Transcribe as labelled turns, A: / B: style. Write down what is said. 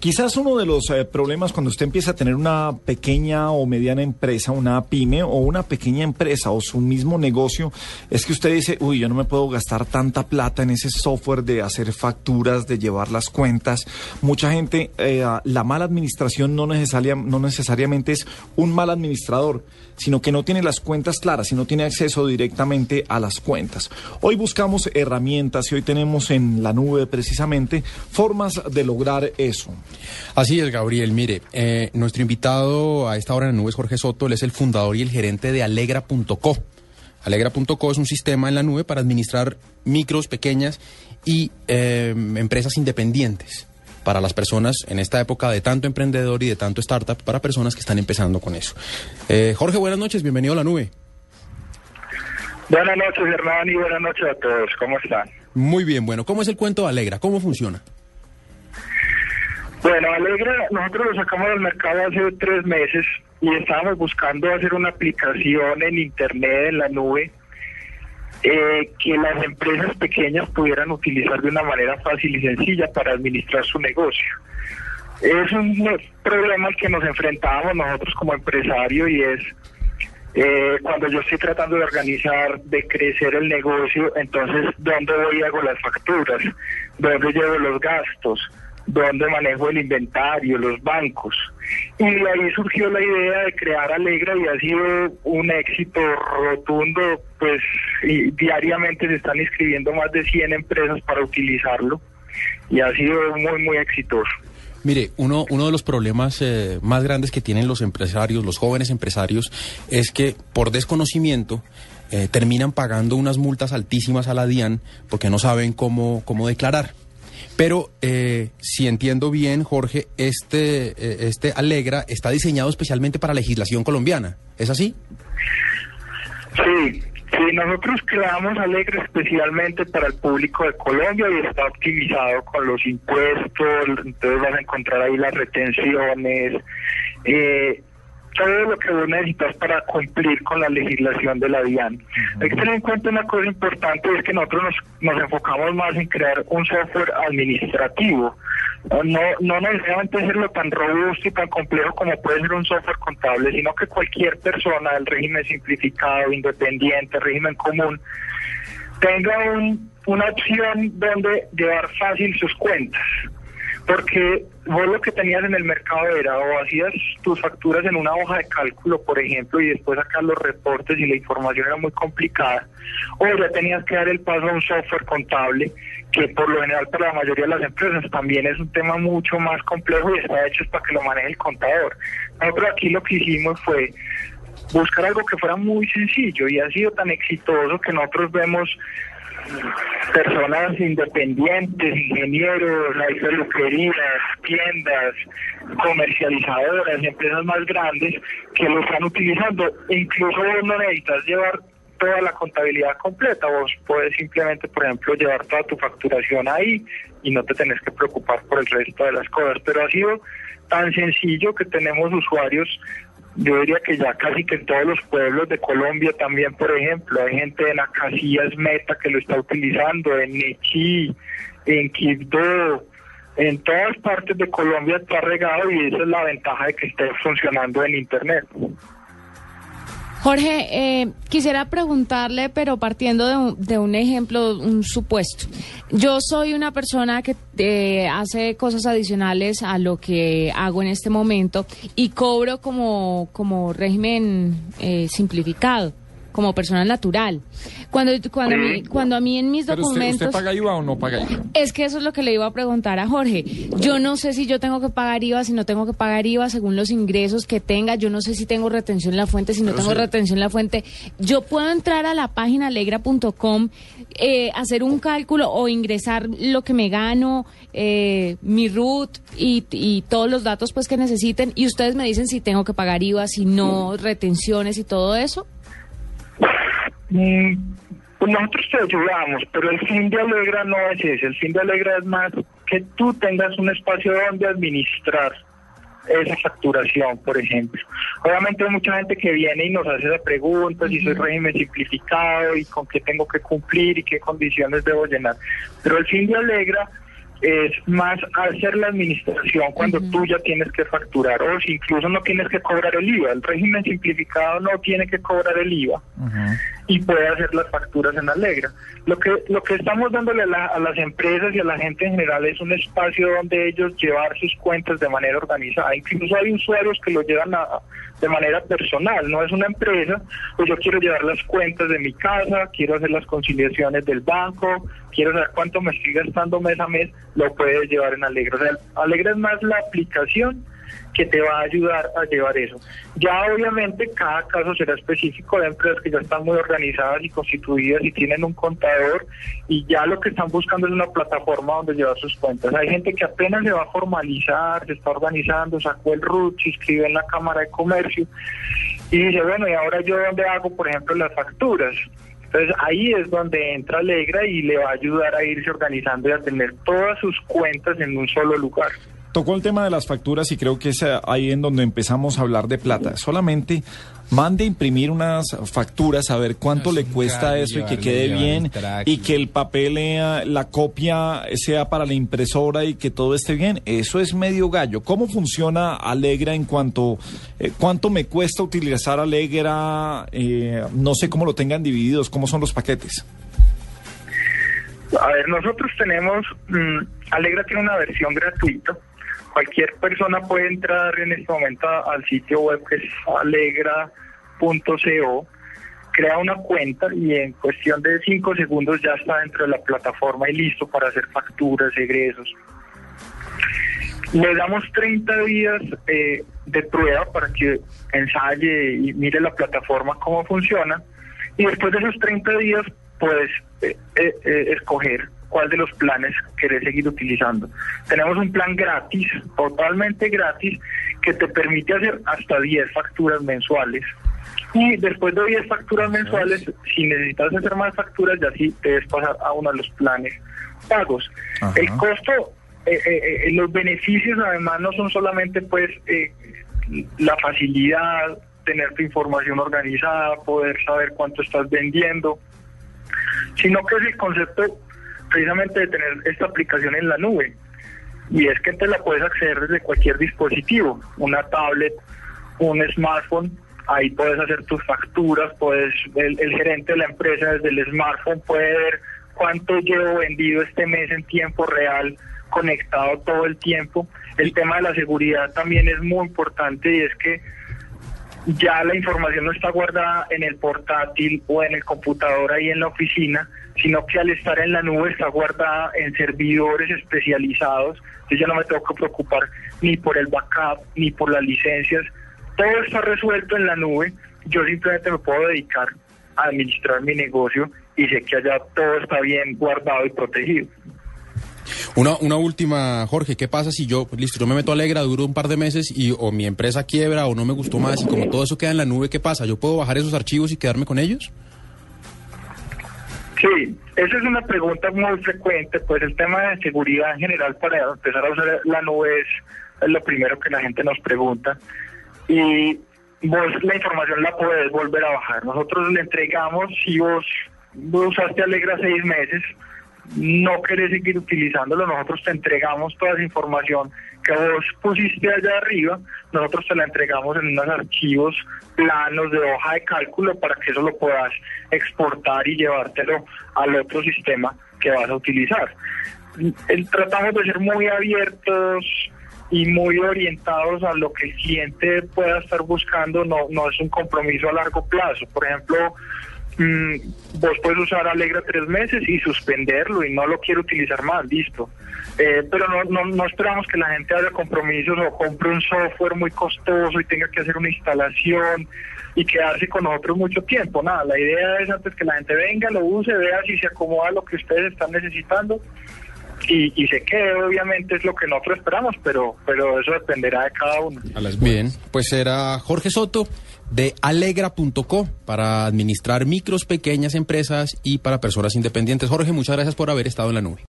A: Quizás uno de los eh, problemas cuando usted empieza a tener una pequeña o mediana empresa, una pyme o una pequeña empresa o su mismo negocio, es que usted dice, uy, yo no me puedo gastar tanta plata en ese software de hacer facturas, de llevar las cuentas. Mucha gente, eh, la mala administración no, necesaria, no necesariamente es un mal administrador, sino que no tiene las cuentas claras y no tiene acceso directamente a las cuentas. Hoy buscamos herramientas y hoy tenemos en la nube precisamente formas de lograr eso.
B: Así es, Gabriel. Mire, eh, nuestro invitado a esta hora en la nube es Jorge Soto. Él es el fundador y el gerente de Alegra.co. Alegra.co es un sistema en la nube para administrar micros, pequeñas y eh, empresas independientes para las personas en esta época de tanto emprendedor y de tanto startup para personas que están empezando con eso. Eh, Jorge, buenas noches, bienvenido a la nube.
C: Buenas noches, Hernán, y buenas noches a todos. ¿Cómo están?
B: Muy bien, bueno, ¿cómo es el cuento de Alegra? ¿Cómo funciona?
C: Bueno, Alegra, nosotros lo sacamos del mercado hace tres meses y estábamos buscando hacer una aplicación en Internet, en la nube, eh, que las empresas pequeñas pudieran utilizar de una manera fácil y sencilla para administrar su negocio. Es un problema al que nos enfrentábamos nosotros como empresarios y es eh, cuando yo estoy tratando de organizar, de crecer el negocio, entonces, ¿dónde voy y hago las facturas? ¿Dónde llevo los gastos? Donde manejo el inventario, los bancos. Y ahí surgió la idea de crear Alegra y ha sido un éxito rotundo, pues y diariamente se están inscribiendo más de 100 empresas para utilizarlo y ha sido muy, muy exitoso.
B: Mire, uno, uno de los problemas eh, más grandes que tienen los empresarios, los jóvenes empresarios, es que por desconocimiento eh, terminan pagando unas multas altísimas a la DIAN porque no saben cómo, cómo declarar. Pero eh, si entiendo bien, Jorge, este, eh, este Alegra está diseñado especialmente para legislación colombiana. ¿Es así?
C: Sí, sí, nosotros creamos Alegra especialmente para el público de Colombia y está optimizado con los impuestos, entonces vas a encontrar ahí las retenciones. Eh, todo lo que vos necesitas para cumplir con la legislación de la DIAN. Hay que tener en cuenta una cosa importante, es que nosotros nos, nos enfocamos más en crear un software administrativo. No, no necesariamente hacerlo tan robusto y tan complejo como puede ser un software contable, sino que cualquier persona del régimen simplificado, independiente, régimen común, tenga un, una opción donde llevar fácil sus cuentas porque vos lo que tenías en el mercado era o hacías tus facturas en una hoja de cálculo, por ejemplo, y después sacar los reportes y la información era muy complicada, o ya tenías que dar el paso a un software contable, que por lo general para la mayoría de las empresas también es un tema mucho más complejo y está hecho para que lo maneje el contador. Nosotros aquí lo que hicimos fue buscar algo que fuera muy sencillo y ha sido tan exitoso que nosotros vemos personas independientes, ingenieros, hay peluquerías, tiendas, comercializadoras, empresas más grandes que lo están utilizando. Incluso vos no necesitas llevar toda la contabilidad completa, vos puedes simplemente, por ejemplo, llevar toda tu facturación ahí y no te tenés que preocupar por el resto de las cosas. Pero ha sido tan sencillo que tenemos usuarios yo diría que ya casi que en todos los pueblos de Colombia también, por ejemplo, hay gente en la Casillas Meta que lo está utilizando, en Nechí, en Quibdó, en todas partes de Colombia está regado y esa es la ventaja de que esté funcionando en Internet.
D: Jorge, eh, quisiera preguntarle, pero partiendo de un, de un, ejemplo, un supuesto. Yo soy una persona que eh, hace cosas adicionales a lo que hago en este momento y cobro como, como régimen eh, simplificado como persona natural. Cuando, cuando, a mí, cuando a mí en mis documentos...
A: Usted, paga IVA o no paga IVA?
D: Es que eso es lo que le iba a preguntar a Jorge. Yo no sé si yo tengo que pagar IVA, si no tengo que pagar IVA según los ingresos que tenga. Yo no sé si tengo retención en la fuente, si no tengo retención en la fuente. Yo puedo entrar a la página alegra.com, eh, hacer un cálculo o ingresar lo que me gano, eh, mi root y, y todos los datos pues que necesiten. Y ustedes me dicen si tengo que pagar IVA, si no, retenciones y todo eso.
C: Mm, pues nosotros te ayudamos, pero el fin de Alegra no es ese. El fin de Alegra es más que tú tengas un espacio donde administrar esa facturación, por ejemplo. Obviamente hay mucha gente que viene y nos hace esa pregunta, si soy régimen simplificado y con qué tengo que cumplir y qué condiciones debo llenar. Pero el fin de Alegra es más hacer la administración cuando tú ya tienes que facturar o si incluso no tienes que cobrar el IVA. El régimen simplificado no tiene que cobrar el IVA y puede hacer las facturas en Alegra. Lo que lo que estamos dándole a, a, las empresas y a la gente en general es un espacio donde ellos llevar sus cuentas de manera organizada. Incluso hay usuarios que lo llevan a, de manera personal, no es una empresa, pues yo quiero llevar las cuentas de mi casa, quiero hacer las conciliaciones del banco, quiero saber cuánto me estoy gastando mes a mes, lo puedes llevar en Alegra. O sea, Alegra es más la aplicación que te va a ayudar a llevar eso. Ya obviamente cada caso será específico de empresas que ya están muy organizadas y constituidas y tienen un contador y ya lo que están buscando es una plataforma donde llevar sus cuentas. Hay gente que apenas se va a formalizar, se está organizando, sacó el RUT, se inscribe en la Cámara de Comercio y dice, bueno, ¿y ahora yo dónde hago, por ejemplo, las facturas? Entonces ahí es donde entra Alegra y le va a ayudar a irse organizando y a tener todas sus cuentas en un solo lugar.
A: Tocó el tema de las facturas y creo que es ahí en donde empezamos a hablar de plata. Solamente mande imprimir unas facturas a ver cuánto le cuesta eso y que quede bien y que el papel, la copia sea para la impresora y que todo esté bien. Eso es medio gallo. ¿Cómo funciona Alegra en cuanto, eh, cuánto me cuesta utilizar Alegra? Eh, no sé cómo lo tengan divididos, cómo son los paquetes.
C: A ver, nosotros tenemos, mmm, Alegra tiene una versión gratuita cualquier persona puede entrar en este momento al sitio web que es alegra.co, crea una cuenta y en cuestión de cinco segundos ya está dentro de la plataforma y listo para hacer facturas, egresos. Le damos 30 días eh, de prueba para que ensaye y mire la plataforma cómo funciona y después de esos 30 días puedes eh, eh, escoger cuál de los planes querés seguir utilizando. Tenemos un plan gratis, totalmente gratis, que te permite hacer hasta 10 facturas mensuales. Y después de 10 facturas mensuales, si necesitas hacer más facturas, ya sí debes pasar a uno de los planes pagos. El costo, eh, eh, eh, los beneficios además no son solamente pues la facilidad, tener tu información organizada, poder saber cuánto estás vendiendo, sino que es el concepto precisamente de tener esta aplicación en la nube. Y es que te la puedes acceder desde cualquier dispositivo, una tablet, un smartphone, ahí puedes hacer tus facturas, puedes, el, gerente de la empresa desde el smartphone puede ver cuánto llevo vendido este mes en tiempo real, conectado todo el tiempo. El tema de la seguridad también es muy importante y es que ya la información no está guardada en el portátil o en el computador ahí en la oficina, sino que al estar en la nube está guardada en servidores especializados, entonces ya no me tengo que preocupar ni por el backup, ni por las licencias, todo está resuelto en la nube, yo simplemente me puedo dedicar a administrar mi negocio y sé que allá todo está bien guardado y protegido.
B: Una, una última, Jorge, ¿qué pasa si yo, listo, yo me meto a Alegra, duro un par de meses y o mi empresa quiebra o no me gustó más y como todo eso queda en la nube, ¿qué pasa? ¿Yo puedo bajar esos archivos y quedarme con ellos?
C: Sí, esa es una pregunta muy frecuente, pues el tema de seguridad en general para empezar a usar la nube es lo primero que la gente nos pregunta y vos la información la puedes volver a bajar. Nosotros le entregamos, si vos, vos usaste Alegra seis meses, no querés seguir utilizándolo, nosotros te entregamos toda esa información que vos pusiste allá arriba, nosotros te la entregamos en unos archivos planos de hoja de cálculo para que eso lo puedas exportar y llevártelo al otro sistema que vas a utilizar. Tratamos de ser muy abiertos y muy orientados a lo que el cliente pueda estar buscando, no, no es un compromiso a largo plazo. Por ejemplo, Mm, vos puedes usar Alegra tres meses y suspenderlo y no lo quiero utilizar más, listo. Eh, pero no, no, no, esperamos que la gente haga compromisos o compre un software muy costoso y tenga que hacer una instalación y quedarse con nosotros mucho tiempo. Nada, la idea es antes que la gente venga, lo use, vea si se acomoda lo que ustedes están necesitando y, y se quede, obviamente es lo que nosotros esperamos, pero, pero eso dependerá de cada uno.
B: Bien, pues era Jorge Soto de alegra.co para administrar micros, pequeñas empresas y para personas independientes. Jorge, muchas gracias por haber estado en la nube.